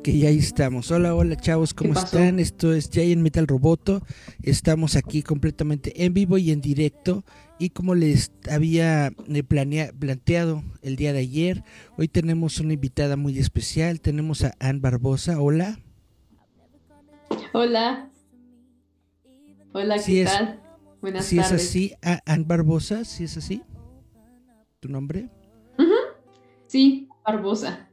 Ok, ahí estamos. Hola, hola chavos, ¿cómo están? Esto es Giant Metal Roboto. Estamos aquí completamente en vivo y en directo. Y como les había eh, planteado el día de ayer, hoy tenemos una invitada muy especial. Tenemos a Ann Barbosa. Hola. Hola. Hola, ¿qué tal? Buenas si es así, Ann Barbosa, si es así. ¿Tu nombre? Sí, Barbosa.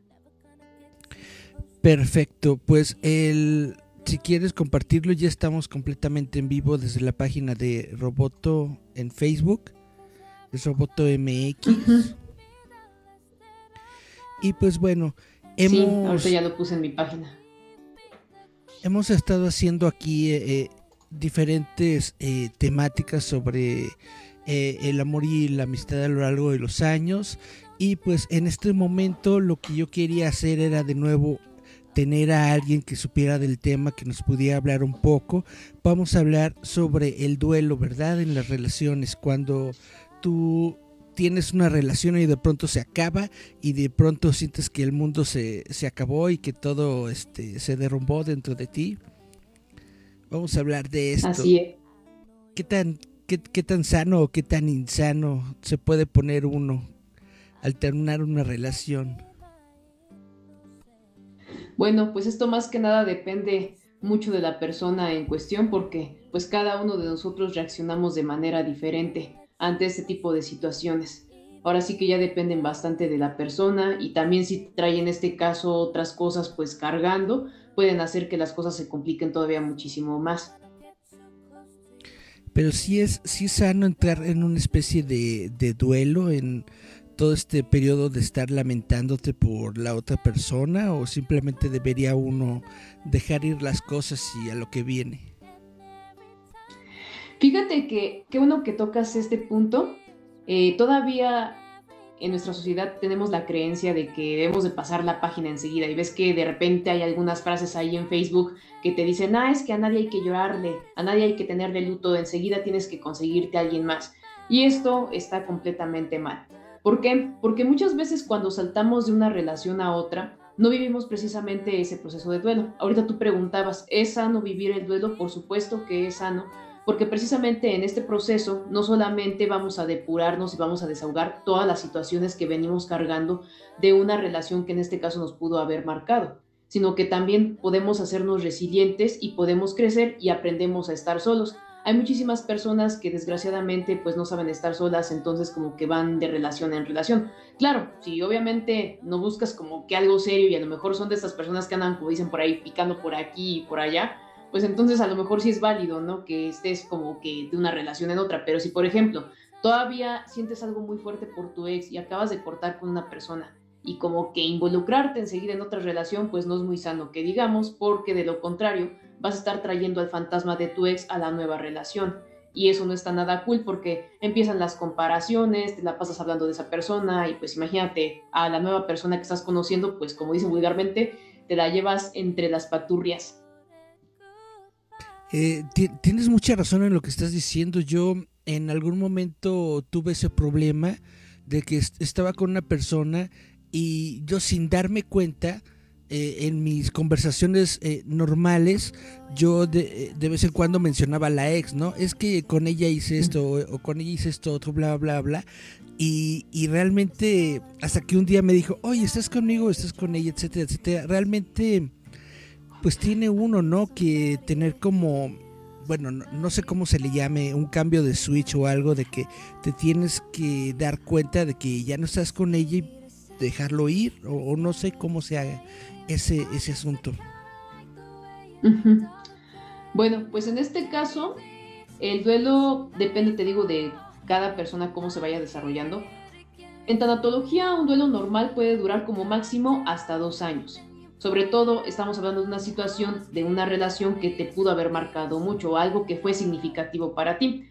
Perfecto, pues el, si quieres compartirlo, ya estamos completamente en vivo desde la página de Roboto en Facebook, es Roboto MX. Y pues bueno, hemos... Sí, ya lo puse en mi página. Hemos estado haciendo aquí eh, eh, diferentes eh, temáticas sobre el amor y la amistad a lo largo de los años. Y pues en este momento lo que yo quería hacer era de nuevo tener a alguien que supiera del tema, que nos pudiera hablar un poco. Vamos a hablar sobre el duelo, ¿verdad? En las relaciones, cuando tú tienes una relación y de pronto se acaba y de pronto sientes que el mundo se, acabó y que todo este, se derrumbó dentro de ti. Vamos a hablar de esto. Así es. ¿Qué tan, qué, qué tan sano o qué tan insano se puede poner uno al terminar una relación? Bueno, pues esto más que nada depende mucho de la persona en cuestión porque pues cada uno de nosotros reaccionamos de manera diferente ante este tipo de situaciones. Ahora sí que ya dependen bastante de la persona y también si trae en este caso otras cosas pues cargando, pueden hacer que las cosas se compliquen todavía muchísimo más. Pero sí es, sí es sano entrar en una especie de, de duelo, en, todo este periodo de estar lamentándote por la otra persona o simplemente debería uno dejar ir las cosas y a lo que viene? Fíjate que qué bueno que tocas este punto. Eh, todavía en nuestra sociedad tenemos la creencia de que debemos de pasar la página enseguida y ves que de repente hay algunas frases ahí en Facebook que te dicen, ah, es que a nadie hay que llorarle, a nadie hay que tenerle luto, enseguida tienes que conseguirte a alguien más. Y esto está completamente mal. ¿Por qué? Porque muchas veces cuando saltamos de una relación a otra, no vivimos precisamente ese proceso de duelo. Ahorita tú preguntabas, ¿es sano vivir el duelo? Por supuesto que es sano, porque precisamente en este proceso no solamente vamos a depurarnos y vamos a desahogar todas las situaciones que venimos cargando de una relación que en este caso nos pudo haber marcado, sino que también podemos hacernos resilientes y podemos crecer y aprendemos a estar solos hay muchísimas personas que desgraciadamente pues no saben estar solas, entonces como que van de relación en relación. Claro, si obviamente no buscas como que algo serio y a lo mejor son de estas personas que andan, como dicen por ahí, picando por aquí y por allá, pues entonces a lo mejor sí es válido, ¿no? Que estés como que de una relación en otra, pero si por ejemplo todavía sientes algo muy fuerte por tu ex y acabas de cortar con una persona y como que involucrarte enseguida en otra relación, pues no es muy sano que digamos, porque de lo contrario, vas a estar trayendo al fantasma de tu ex a la nueva relación. Y eso no está nada cool porque empiezan las comparaciones, te la pasas hablando de esa persona y pues imagínate a la nueva persona que estás conociendo, pues como dicen vulgarmente, te la llevas entre las paturrias. Eh, tienes mucha razón en lo que estás diciendo. Yo en algún momento tuve ese problema de que estaba con una persona y yo sin darme cuenta, eh, en mis conversaciones eh, normales, yo de, de, vez en cuando mencionaba a la ex, ¿no? Es que con ella hice esto, o, con ella hice esto, otro, bla, bla, bla. Y, y, realmente, hasta que un día me dijo, oye, estás conmigo, estás con ella, etcétera, etcétera. Realmente, pues tiene uno, ¿no? Que tener como, bueno, no, no sé cómo se le llame, un cambio de switch o algo de que te tienes que dar cuenta de que ya no estás con ella y dejarlo ir o, no sé cómo se haga ese, ese asunto. Bueno, pues en este caso, el duelo depende, te digo, de cada persona cómo se vaya desarrollando. En tanatología, un duelo normal puede durar como máximo hasta dos años. Sobre todo, estamos hablando de una situación, de una relación que te pudo haber marcado mucho, algo que fue significativo para ti.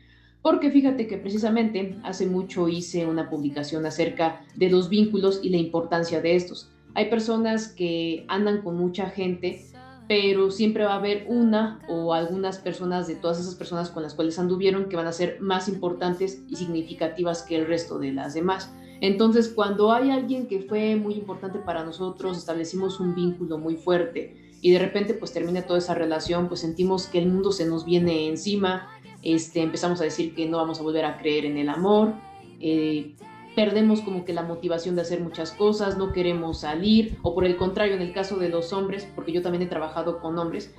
Porque fíjate que precisamente hace mucho hice una publicación acerca de los vínculos y la importancia de estos. Hay personas que andan con mucha gente, pero siempre va a haber una o algunas personas de todas esas personas con las cuales anduvieron que van a ser más importantes y significativas que el resto de las demás. Entonces, cuando hay alguien que fue muy importante para nosotros, establecimos un vínculo muy fuerte y de repente pues termina toda esa relación, pues sentimos que el mundo se nos viene encima, este, empezamos a decir que no vamos a volver a creer en el amor, eh, perdemos como que la motivación de hacer muchas cosas, no queremos salir, o por el contrario, en el caso de los hombres, porque yo también he trabajado con hombres,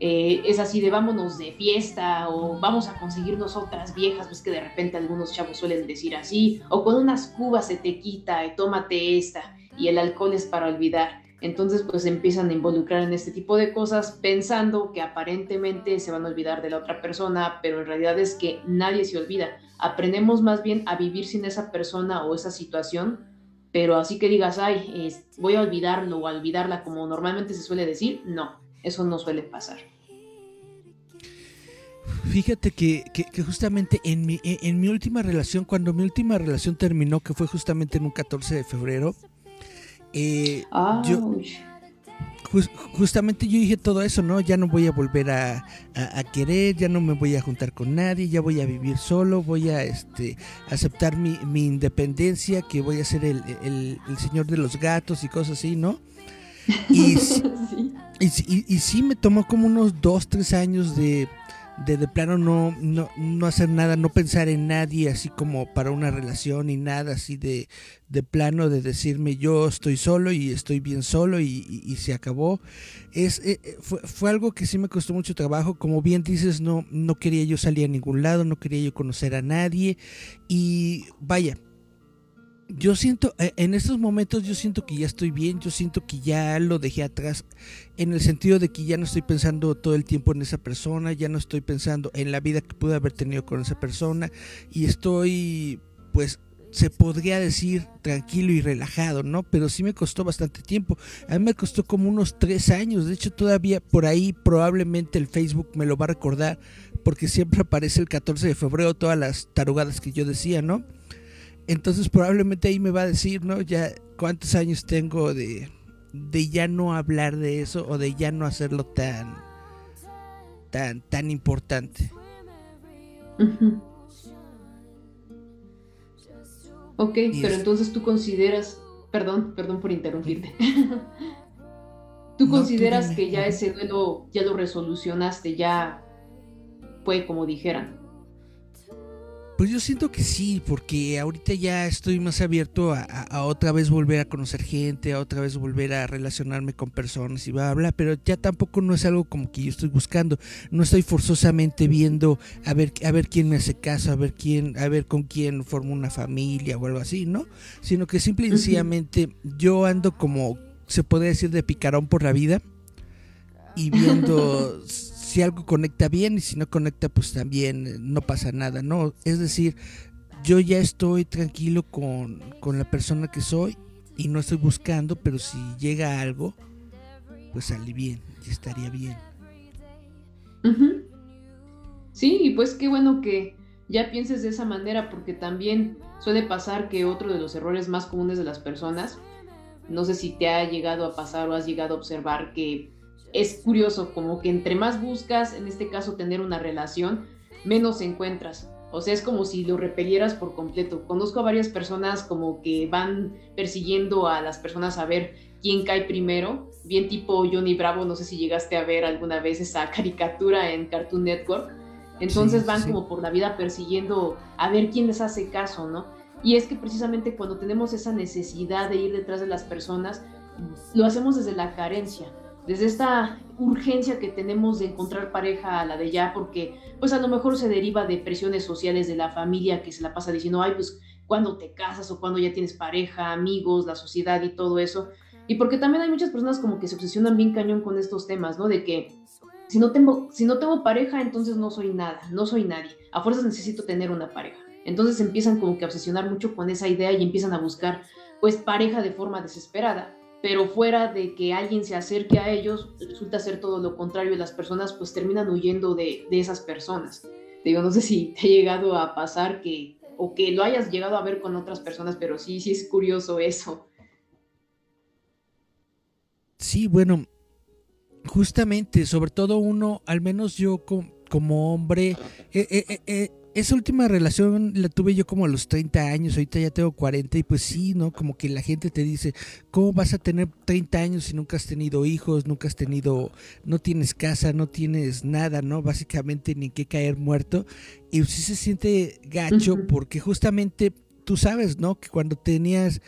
eh, es así de vámonos de fiesta o vamos a conseguirnos otras viejas, pues que de repente algunos chavos suelen decir así, o con unas cubas se te quita y tómate esta, y el alcohol es para olvidar. Entonces pues empiezan a involucrar en este tipo de cosas pensando que aparentemente se van a olvidar de la otra persona, pero en realidad es que nadie se olvida. Aprendemos más bien a vivir sin esa persona o esa situación, pero así que digas, ay, voy a olvidarlo o a olvidarla como normalmente se suele decir, no, eso no suele pasar. Fíjate que, justamente en mi, en mi última relación, cuando mi última relación terminó, que fue justamente en un 14 de febrero, eh, yo, justamente yo dije todo eso, ¿no? Ya no voy a volver a, querer, ya no me voy a juntar con nadie, ya voy a vivir solo, voy a este, aceptar mi, independencia, que voy a ser el, el, señor de los gatos y cosas así, ¿no? Y, y, y, sí me tomó como unos dos, tres años de de de plano no, no, no, hacer nada, no pensar en nadie así como para una relación y nada así de, de plano de decirme yo estoy solo y estoy bien solo y, se acabó. Es, eh, eh, fue, fue, algo que sí me costó mucho trabajo, como bien dices, no, no quería yo salir a ningún lado, no quería yo conocer a nadie y vaya, yo siento, eh, en estos momentos yo siento que ya estoy bien, yo siento que ya lo dejé atrás, en el sentido de que ya no estoy pensando todo el tiempo en esa persona, ya no estoy pensando en la vida que pude haber tenido con esa persona y estoy, pues, se podría decir tranquilo y relajado, ¿no? Pero sí me costó bastante tiempo. A mí me costó como unos tres años. De hecho, todavía por ahí probablemente el Facebook me lo va a recordar porque siempre aparece el 14 de febrero todas las tarugadas que yo decía, ¿no? Entonces probablemente ahí me va a decir, ¿no? Ya cuántos años tengo de, de ya no hablar de eso o de ya no hacerlo tan, tan, tan importante. Ok, pero entonces tú consideras, perdón, perdón por interrumpirte. ¿Tú consideras que ya ese duelo ya lo resolucionaste, ya fue como dijeran? Pues yo siento que sí, porque ahorita ya estoy más abierto a, otra vez volver a conocer gente, a otra vez volver a relacionarme con personas y bla, bla, pero ya tampoco no es algo como que yo estoy buscando. No estoy forzosamente viendo a ver, a ver quién me hace caso, a ver quién, a ver con quién formo una familia o algo así, ¿no? Sino que simple y sencillamente yo ando como, se puede decir, de picarón por la vida y viendo si algo conecta bien y si no conecta pues también eh, no pasa nada, ¿no? Es decir, yo ya estoy tranquilo con, la persona que soy y no estoy buscando, pero si llega algo, pues sale bien y estaría bien. Sí, y pues qué bueno que ya pienses de esa manera, porque también suele pasar que otro de los errores más comunes de las personas, no sé si te ha llegado a pasar o has llegado a observar que es curioso, como que entre más buscas, en este caso tener una relación, menos encuentras. O sea, es como si lo repelieras por completo. Conozco a varias personas como que van persiguiendo a las personas a ver quién cae primero, bien tipo Johnny Bravo, no sé si llegaste a ver alguna vez esa caricatura en Cartoon Network. Entonces van como por la vida persiguiendo a ver quién les hace caso, ¿no? Y es que precisamente cuando tenemos esa necesidad de ir detrás de las personas, lo hacemos desde la carencia desde esta urgencia que tenemos de encontrar pareja a la de ya, porque pues a lo mejor se deriva de presiones sociales de la familia que se la pasa diciendo, ay, pues cuando te casas o cuando ya tienes pareja, amigos, la sociedad y todo eso. Y porque también hay muchas personas como que se obsesionan bien cañón con estos temas, ¿no? De que si no tengo, si no tengo pareja, entonces no soy nada, no soy nadie. A fuerzas necesito tener una pareja. Entonces empiezan como que a obsesionar mucho con esa idea y empiezan a buscar pues pareja de forma desesperada. Pero fuera de que alguien se acerque a ellos, resulta ser todo lo contrario. Las personas pues terminan huyendo de, de esas personas. Digo, no sé si te ha llegado a pasar que, o que lo hayas llegado a ver con otras personas, pero sí, sí es curioso eso. Sí, bueno, justamente, sobre todo uno, al menos yo como, hombre, eh, eh, eh, esa última relación la tuve yo como a los 30 años, ahorita ya tengo 40 y pues sí, ¿no? Como que la gente te dice, ¿cómo vas a tener 30 años si nunca has tenido hijos, nunca has tenido, no tienes casa, no tienes nada, ¿no? Básicamente ni que caer muerto. Y sí se siente gacho porque justamente tú sabes, ¿no? Que cuando tenías,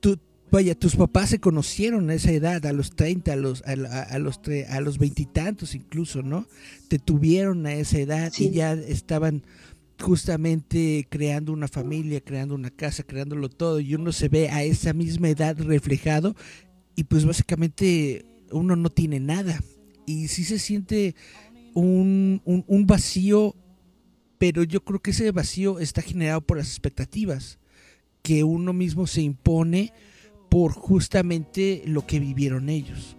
tú, vaya, tus papás se conocieron a esa edad, a los 30, a los, a, los, a los veintitantos incluso, ¿no? Te tuvieron a esa edad y ya estaban justamente creando una familia, creando una casa, creándolo todo, y uno se ve a esa misma edad reflejado y pues básicamente uno no tiene nada. Y sí se siente un, un, un vacío, pero yo creo que ese vacío está generado por las expectativas que uno mismo se impone por justamente lo que vivieron ellos.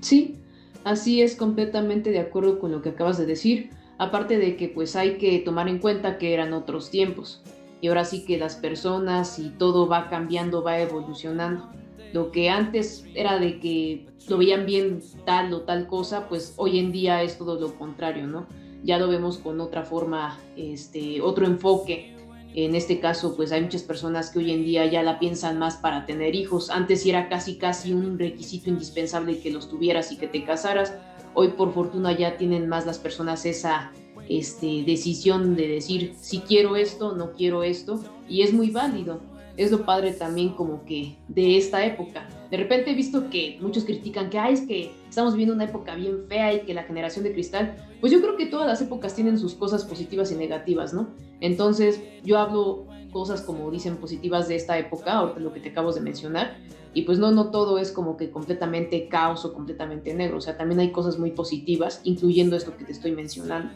Sí, así es completamente de acuerdo con lo que acabas de decir. Aparte de que pues hay que tomar en cuenta que eran otros tiempos. Y ahora sí que las personas y todo va cambiando, va evolucionando. Lo que antes era de que lo veían bien tal o tal cosa, pues hoy en día es todo lo contrario, ¿no? Ya lo vemos con otra forma, este, otro enfoque en este caso, pues hay muchas personas que hoy en día ya la piensan más para tener hijos. Antes era casi casi un requisito indispensable que los tuvieras y que te casaras. Hoy por fortuna ya tienen más las personas esa este, decisión de decir si quiero esto, no quiero esto. Y es muy válido. Es lo padre también como que de esta época. De repente he visto que muchos critican que, Ay, es que estamos viviendo una época bien fea y que la generación de cristal, pues yo creo que todas las épocas tienen sus cosas positivas y negativas, ¿no? Entonces yo hablo cosas como dicen positivas de esta época, ahorita lo que te acabo de mencionar, y pues no, no todo es como que completamente caos o completamente negro, o sea, también hay cosas muy positivas, incluyendo esto que te estoy mencionando.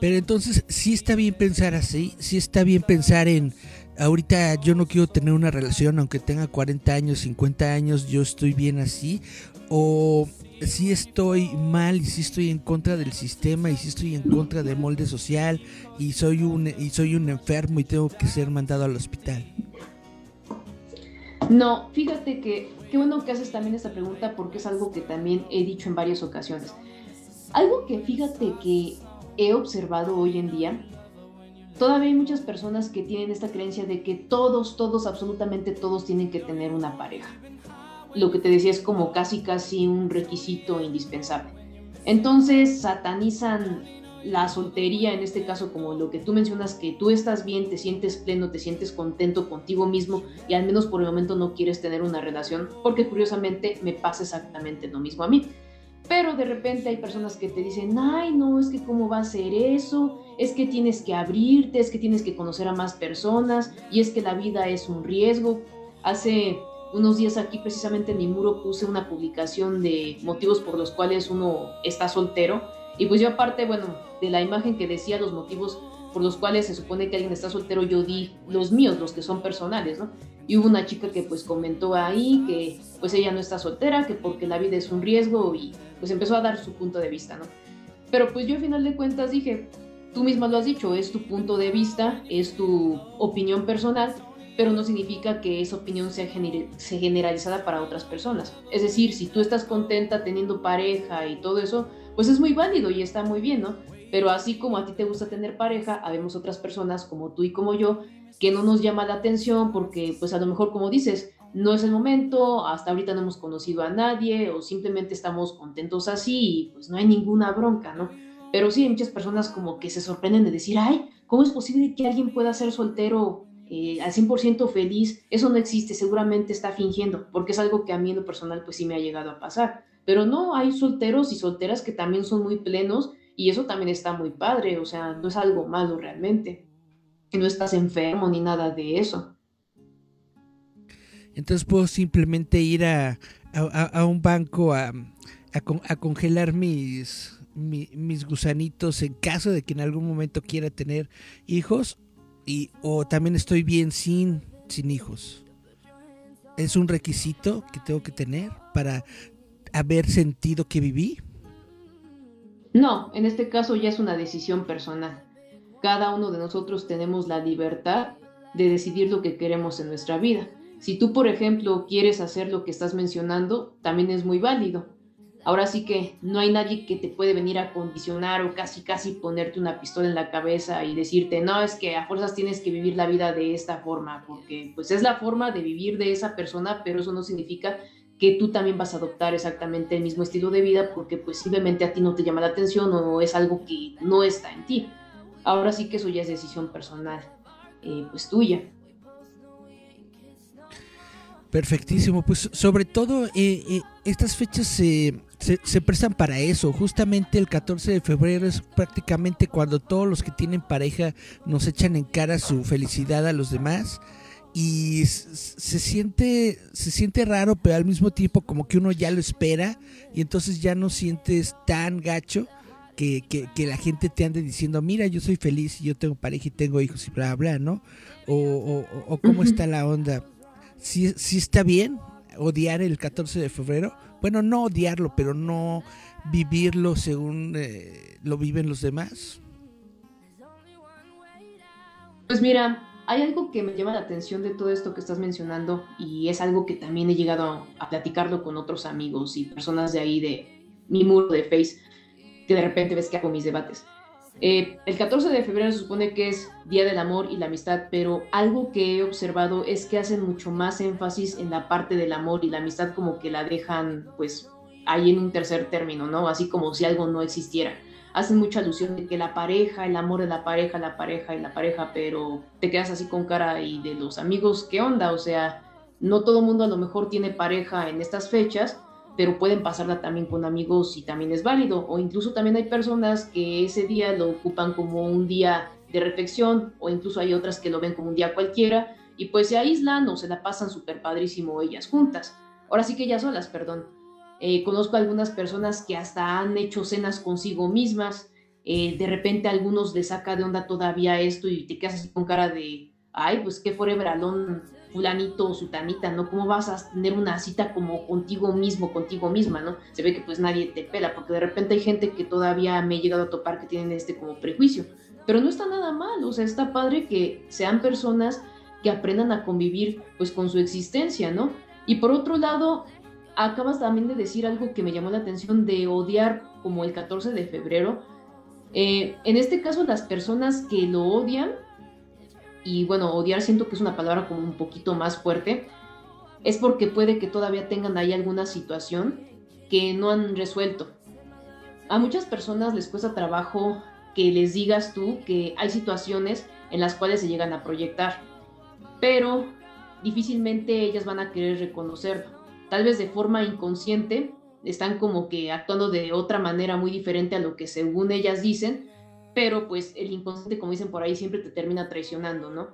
Pero entonces, sí está bien pensar así, sí está bien pensar en, ahorita yo no quiero tener una relación, aunque tenga 40 años, 50 años, yo estoy bien así, o si estoy mal y si estoy en contra del sistema y si estoy en contra del molde social y soy un y soy un enfermo y tengo que ser mandado al hospital. No, fíjate que qué bueno que haces también esta pregunta porque es algo que también he dicho en varias ocasiones. Algo que fíjate que he observado hoy en día, todavía hay muchas personas que tienen esta creencia de que todos, todos, absolutamente todos tienen que tener una pareja lo que te decía es como casi casi un requisito indispensable. Entonces satanizan la soltería, en este caso como lo que tú mencionas, que tú estás bien, te sientes pleno, te sientes contento contigo mismo y al menos por el momento no quieres tener una relación, porque curiosamente me pasa exactamente lo mismo a mí. Pero de repente hay personas que te dicen, ay, no, es que cómo va a ser eso, es que tienes que abrirte, es que tienes que conocer a más personas y es que la vida es un riesgo. Hace unos días aquí precisamente en mi muro puse una publicación de motivos por los cuales uno está soltero. Y pues yo aparte, bueno, de la imagen que decía los motivos por los cuales se supone que alguien está soltero, yo di los míos, los que son personales, ¿no? Y hubo una chica que pues comentó ahí que pues ella no está soltera, que porque la vida es un riesgo y pues empezó a dar su punto de vista, ¿no? Pero pues yo al final de cuentas dije, tú misma lo has dicho, es tu punto de vista, es tu opinión personal pero no significa que esa opinión sea, generalizada para otras personas. Es decir, si tú estás contenta teniendo pareja y todo eso, pues es muy válido y está muy bien, ¿no? Pero así como a ti te gusta tener pareja, habemos otras personas como tú y como yo que no nos llama la atención porque pues a lo mejor como dices, no es el momento, hasta ahorita no hemos conocido a nadie o simplemente estamos contentos así y pues no hay ninguna bronca, ¿no? Pero sí hay muchas personas como que se sorprenden de decir, ay, ¿cómo es posible que alguien pueda ser soltero eh, al 100% feliz, eso no existe, seguramente está fingiendo, porque es algo que a mí en lo personal pues sí me ha llegado a pasar. Pero no, hay solteros y solteras que también son muy plenos y eso también está muy padre, o sea, no es algo malo realmente. No estás enfermo ni nada de eso. Entonces puedo simplemente ir a, a, un banco a, a, congelar mis, mis gusanitos en caso de que en algún momento quiera tener hijos y o también estoy bien sin sin hijos. Es un requisito que tengo que tener para haber sentido que viví. No, en este caso ya es una decisión personal. Cada uno de nosotros tenemos la libertad de decidir lo que queremos en nuestra vida. Si tú, por ejemplo, quieres hacer lo que estás mencionando, también es muy válido. Ahora sí que no hay nadie que te puede venir a condicionar o casi casi ponerte una pistola en la cabeza y decirte, no, es que a fuerzas tienes que vivir la vida de esta forma, porque pues es la forma de vivir de esa persona, pero eso no significa que tú también vas a adoptar exactamente el mismo estilo de vida porque pues simplemente a ti no te llama la atención o es algo que no está en ti. Ahora sí que eso ya es decisión personal, eh, pues tuya. Perfectísimo, pues sobre todo eh, eh, estas fechas se, se, prestan para eso. Justamente el 14 de febrero es prácticamente cuando todos los que tienen pareja nos echan en cara su felicidad a los demás. Y se siente, se siente raro, pero al mismo tiempo como que uno ya lo espera y entonces ya no sientes tan gacho que, que, la gente te ande diciendo, mira, yo soy feliz y yo tengo pareja y tengo hijos y bla, bla, ¿no? O, o, cómo está la onda. Si, si está bien odiar el 14 de febrero, bueno, no odiarlo, pero no vivirlo según eh, lo viven los demás? Pues mira, hay algo que me llama la atención de todo esto que estás mencionando y es algo que también he llegado a platicarlo con otros amigos y personas de ahí de mi muro de Face, que de repente ves que hago mis debates. Eh, el 14 de febrero se supone que es Día del Amor y la Amistad, pero algo que he observado es que hacen mucho más énfasis en la parte del amor y la amistad como que la dejan pues ahí en un tercer término, ¿no? Así como si algo no existiera. Hacen mucha alusión de que la pareja, el amor de la pareja, la pareja y la pareja, pero te quedas así con cara y de los amigos, ¿qué onda? O sea, no todo mundo a lo mejor tiene pareja en estas fechas pero pueden pasarla también con amigos y también es válido. O incluso también hay personas que ese día lo ocupan como un día de reflexión o incluso hay otras que lo ven como un día cualquiera y pues se aíslan o se la pasan súper padrísimo ellas juntas. Ahora sí que ellas solas, perdón. Eh, conozco algunas personas que hasta han hecho cenas consigo mismas. Eh, de repente algunos les saca de onda todavía esto y te quedas así con cara de, ay, pues qué forever alone fulanito o sutanita, ¿no? ¿Cómo vas a tener una cita como contigo mismo, contigo misma, ¿no? Se ve que pues nadie te pela, porque de repente hay gente que todavía me he llegado a topar que tienen este como prejuicio, pero no está nada mal, o sea, está padre que sean personas que aprendan a convivir pues con su existencia, ¿no? Y por otro lado, acabas también de decir algo que me llamó la atención de odiar como el 14 de febrero. Eh, en este caso, las personas que lo odian y bueno, odiar siento que es una palabra como un poquito más fuerte, es porque puede que todavía tengan ahí alguna situación que no han resuelto. A muchas personas les cuesta trabajo que les digas tú que hay situaciones en las cuales se llegan a proyectar, pero difícilmente ellas van a querer reconocerlo. Tal vez de forma inconsciente están como que actuando de otra manera muy diferente a lo que según ellas dicen, pero pues el inconsciente, como dicen por ahí, siempre te termina traicionando, ¿no?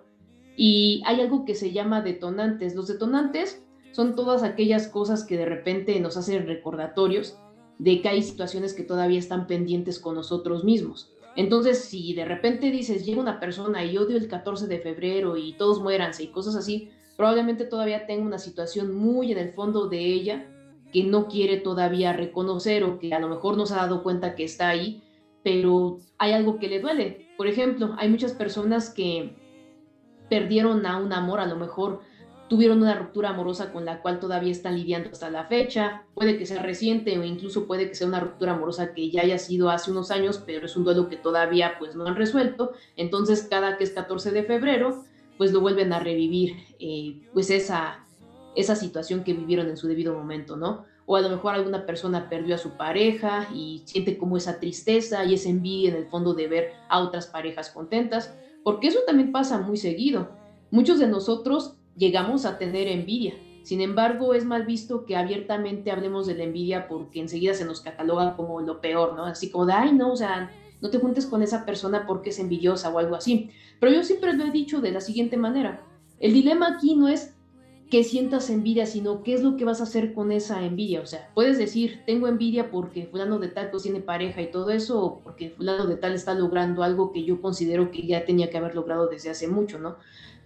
Y hay algo que se llama detonantes. Los detonantes son todas aquellas cosas que de repente nos hacen recordatorios de que hay situaciones que todavía están pendientes con nosotros mismos. Entonces, si de repente dices, llega una persona y odio el 14 de febrero y todos muéranse y cosas así, probablemente todavía tenga una situación muy en el fondo de ella que no quiere todavía reconocer o que a lo mejor no se ha dado cuenta que está ahí pero hay algo que le duele. Por ejemplo, hay muchas personas que perdieron a un amor, a lo mejor tuvieron una ruptura amorosa con la cual todavía están lidiando hasta la fecha, puede que sea reciente o incluso puede que sea una ruptura amorosa que ya haya sido hace unos años, pero es un duelo que todavía pues no han resuelto, entonces cada que es 14 de febrero pues lo vuelven a revivir eh, pues esa, esa situación que vivieron en su debido momento, ¿no? o a lo mejor alguna persona perdió a su pareja y siente como esa tristeza y esa envidia en el fondo de ver a otras parejas contentas, porque eso también pasa muy seguido. Muchos de nosotros llegamos a tener envidia, sin embargo es mal visto que abiertamente hablemos de la envidia porque enseguida se nos cataloga como lo peor, ¿no? Así como de, ay, no, o sea, no te juntes con esa persona porque es envidiosa o algo así. Pero yo siempre lo he dicho de la siguiente manera, el dilema aquí no es que sientas envidia, sino qué es lo que vas a hacer con esa envidia. O sea, puedes decir, tengo envidia porque fulano de tal pues, tiene pareja y todo eso, o porque fulano de tal está logrando algo que yo considero que ya tenía que haber logrado desde hace mucho, ¿no?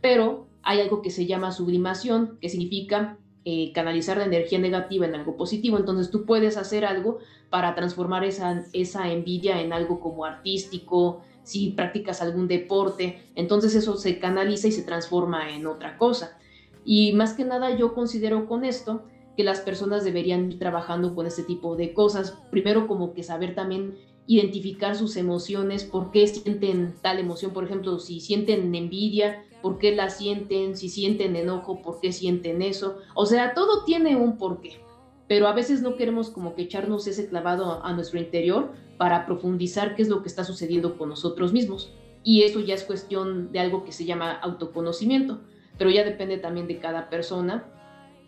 Pero hay algo que se llama sublimación, que significa eh, canalizar la energía negativa en algo positivo. Entonces tú puedes hacer algo para transformar esa, esa envidia en algo como artístico, si practicas algún deporte, entonces eso se canaliza y se transforma en otra cosa. Y más que nada yo considero con esto que las personas deberían ir trabajando con este tipo de cosas. Primero como que saber también identificar sus emociones, por qué sienten tal emoción, por ejemplo, si sienten envidia, por qué la sienten, si sienten enojo, por qué sienten eso. O sea, todo tiene un porqué, pero a veces no queremos como que echarnos ese clavado a nuestro interior para profundizar qué es lo que está sucediendo con nosotros mismos. Y eso ya es cuestión de algo que se llama autoconocimiento, pero ya depende también de cada persona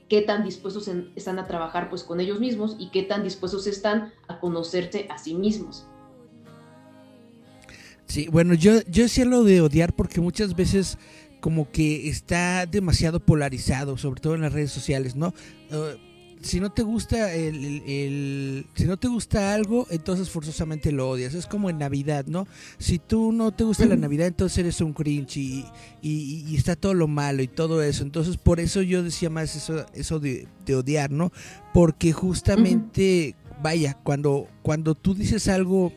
qué tan dispuestos están a trabajar pues con ellos mismos y qué tan dispuestos están a conocerse a sí mismos. Sí, bueno, yo, yo decía lo de odiar porque muchas veces como que está demasiado polarizado, sobre todo en las redes sociales, ¿no? Uh, si no te gusta el, si no te gusta algo, entonces forzosamente lo odias. Es como en Navidad, ¿no? Si tú no te gusta la Navidad, entonces eres un cringe y, y, está todo lo malo y todo eso. Entonces por eso yo decía más eso, eso de, de odiar, ¿no? Porque justamente, vaya, cuando, cuando tú dices algo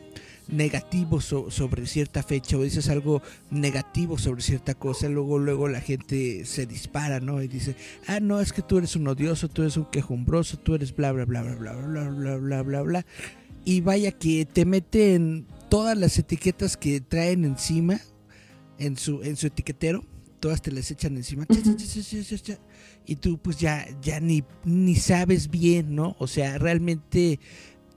negativo sobre cierta fecha o dices algo negativo sobre cierta cosa, luego luego la gente se dispara, ¿no? Y dice, ah, no, es que tú eres un odioso, tú eres un quejumbroso, tú eres bla, bla, bla, bla, bla, bla, bla, bla, bla, bla. Y vaya que te meten todas las etiquetas que traen encima en su, en su etiquetero, todas te las echan encima. Y tú pues ya, ya ni, ni sabes bien, ¿no? O sea, realmente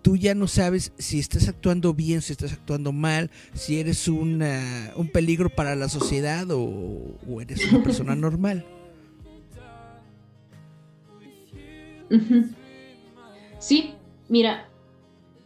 tú ya no sabes si estás actuando bien, si estás actuando mal, si eres un peligro para la sociedad o, eres una persona normal. Sí, mira,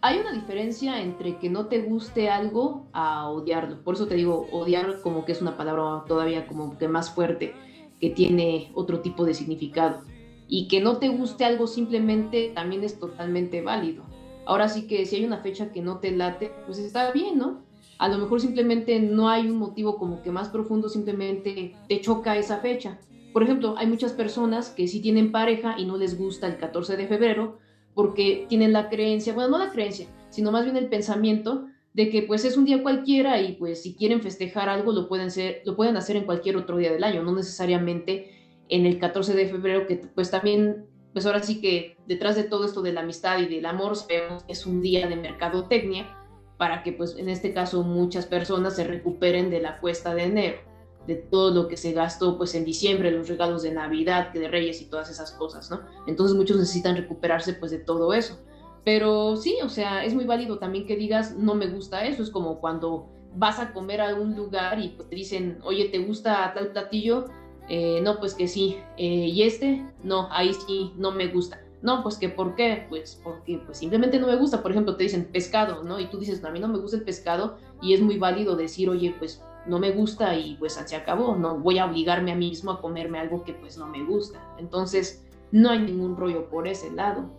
hay una diferencia entre que no te guste algo a odiarlo. Por eso te digo, odiar como que es una palabra todavía como que más fuerte, que tiene otro tipo de significado. Y que no te guste algo simplemente también es totalmente válido. Ahora sí que si hay una fecha que no te late, pues está bien, ¿no? A lo mejor simplemente no hay un motivo como que más profundo, simplemente te choca esa fecha. Por ejemplo, hay muchas personas que sí tienen pareja y no les gusta el 14 de febrero porque tienen la creencia, bueno, no la creencia, sino más bien el pensamiento de que pues es un día cualquiera y pues si quieren festejar algo lo pueden, ser, lo pueden hacer en cualquier otro día del año, no necesariamente en el 14 de febrero, que pues también pues ahora sí que detrás de todo esto de la amistad y del amor, sabemos es un día de mercadotecnia para que pues en este caso muchas personas se recuperen de la cuesta de enero, de todo lo que se gastó pues en diciembre, los regalos de Navidad, que de Reyes y todas esas cosas, ¿no? Entonces muchos necesitan recuperarse pues de todo eso. Pero sí, o sea, es muy válido también que digas, no me gusta eso, es como cuando vas a comer a un lugar y pues te dicen, oye, ¿te gusta tal platillo? Eh, no, pues que sí, eh, y este, no, ahí sí, no me gusta. No, pues que por qué, pues porque pues simplemente no me gusta, por ejemplo, te dicen pescado, ¿no? Y tú dices, a mí no me gusta el pescado y es muy válido decir, oye, pues no me gusta y pues se acabó, no voy a obligarme a mí mismo a comerme algo que pues no me gusta. Entonces, no hay ningún rollo por ese lado.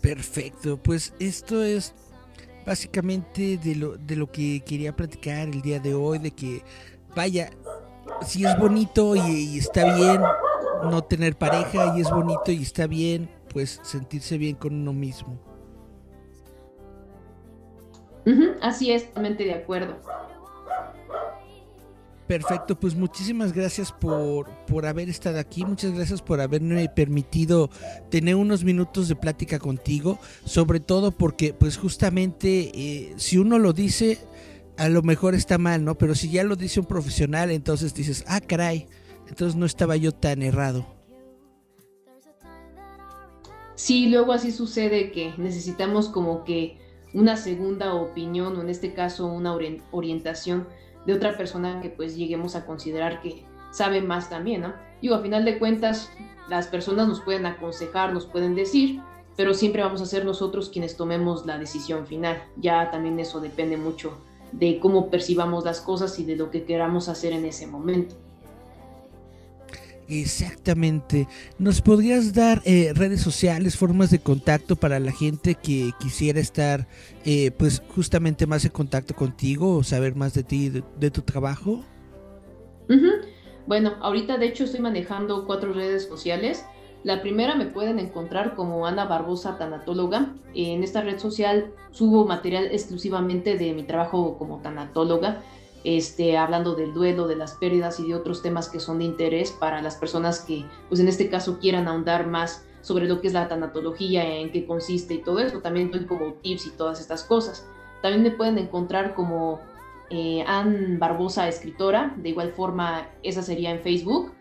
Perfecto, pues esto es básicamente de lo, de lo que quería platicar el día de hoy, de que vaya, si es bonito y, está bien no tener pareja y es bonito y está bien, pues sentirse bien con uno mismo. así es, totalmente de acuerdo. Perfecto, pues muchísimas gracias por, por haber estado aquí, muchas gracias por haberme permitido tener unos minutos de plática contigo, sobre todo porque pues justamente eh, si uno lo dice, a lo mejor está mal, ¿no? Pero si ya lo dice un profesional, entonces dices, ah, caray, entonces no estaba yo tan errado. Sí, luego así sucede que necesitamos como que una segunda opinión o en este caso una orientación de otra persona que pues lleguemos a considerar que sabe más también, ¿no? Digo, a final de cuentas, las personas nos pueden aconsejar, nos pueden decir, pero siempre vamos a ser nosotros quienes tomemos la decisión final. Ya también eso depende mucho de cómo percibamos las cosas y de lo que queramos hacer en ese momento. Exactamente. ¿Nos podrías dar eh, redes sociales, formas de contacto para la gente que quisiera estar, eh, pues justamente más en contacto contigo o saber más de ti, de, de tu trabajo? Bueno, ahorita de hecho estoy manejando cuatro redes sociales. La primera me pueden encontrar como Ana Barbosa Tanatóloga. En esta red social subo material exclusivamente de mi trabajo como tanatóloga este, hablando del duelo, de las pérdidas y de otros temas que son de interés para las personas que, pues en este caso, quieran ahondar más sobre lo que es la tanatología, en qué consiste y todo eso. También doy como tips y todas estas cosas. También me pueden encontrar como eh, Ann Barbosa, escritora. De igual forma, esa sería en Facebook.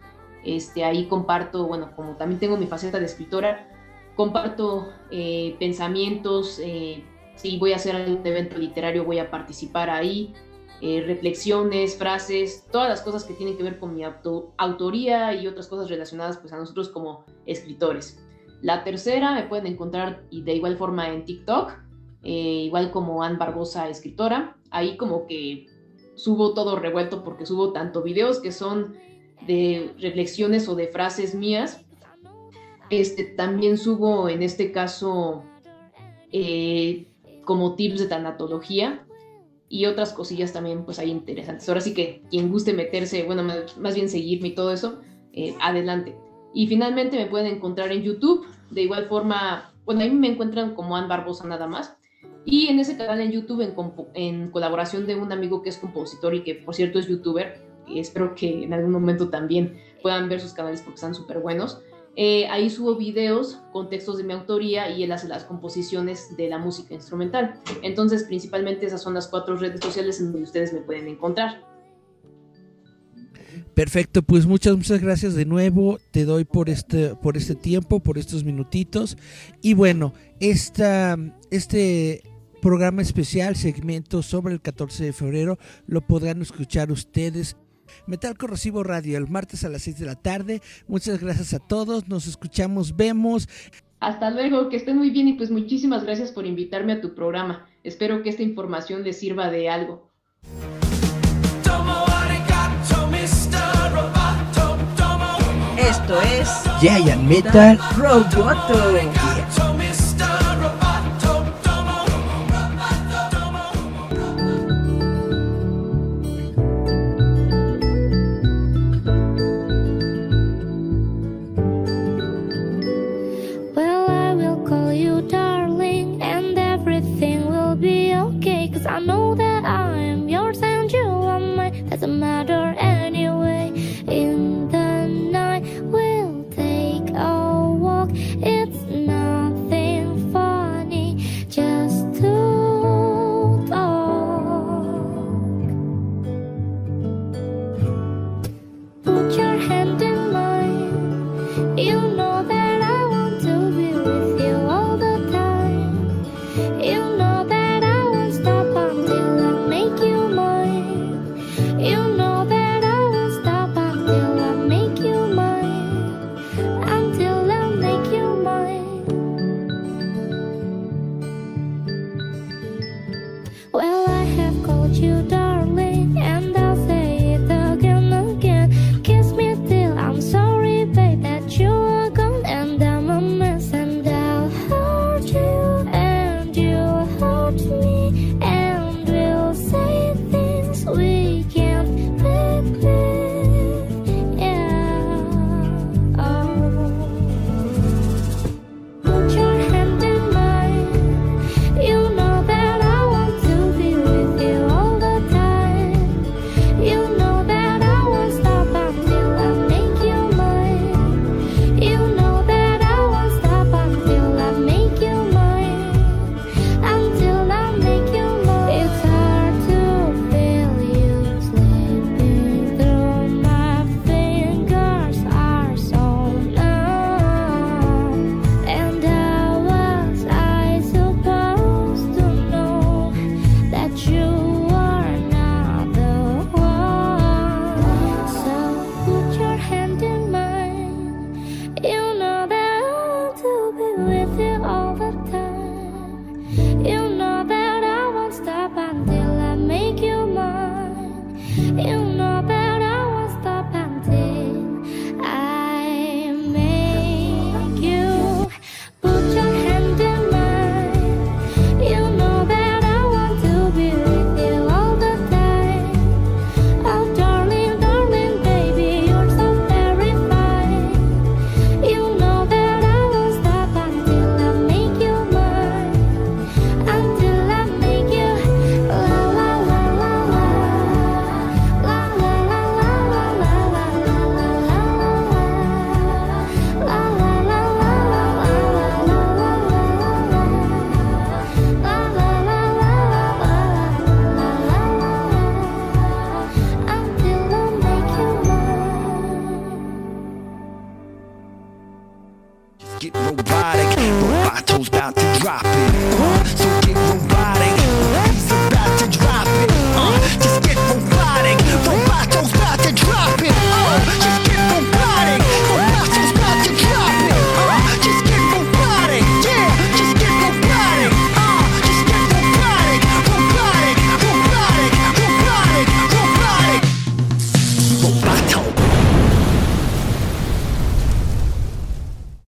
Este, ahí comparto, bueno, como también tengo mi faceta de escritora, comparto eh, pensamientos. Eh, si voy a hacer un evento literario, voy a participar ahí. Eh, reflexiones, frases, todas las cosas que tienen que ver con mi autoría y otras cosas relacionadas pues a nosotros como escritores. La tercera me pueden encontrar y de igual forma en TikTok, igual como Ann Barbosa escritora. Ahí como que subo todo revuelto porque subo tanto videos que son de reflexiones o de frases mías. Este, también subo en este caso eh, como tips de tanatología y otras cosillas también pues hay interesantes. Ahora sí que quien guste meterse, bueno, más bien seguirme y todo eso, eh, adelante. Y finalmente me pueden encontrar en YouTube, de igual forma, bueno, ahí me encuentran como Ann Barbosa nada más. Y en ese canal en YouTube, en, en colaboración de un amigo que es compositor y que por cierto es youtuber, espero que en algún momento también puedan ver sus canales porque están súper buenos. Eh, ahí subo videos con textos de mi autoría y él hace las composiciones de la música instrumental. Entonces, principalmente esas son las cuatro redes sociales en donde ustedes me pueden encontrar. Perfecto, pues muchas, muchas gracias de nuevo. Te doy por este, por este tiempo, por estos minutitos. Y bueno, esta, este programa especial, segmento sobre el 14 de febrero, lo podrán escuchar ustedes Metal Corrosivo Radio, el martes a las 6 de la tarde. Muchas gracias a todos, nos escuchamos, vemos. Hasta luego, que estén muy bien y pues muchísimas gracias por invitarme a tu programa. Espero que esta información les sirva de algo. Esto es Giant Metal Roboto.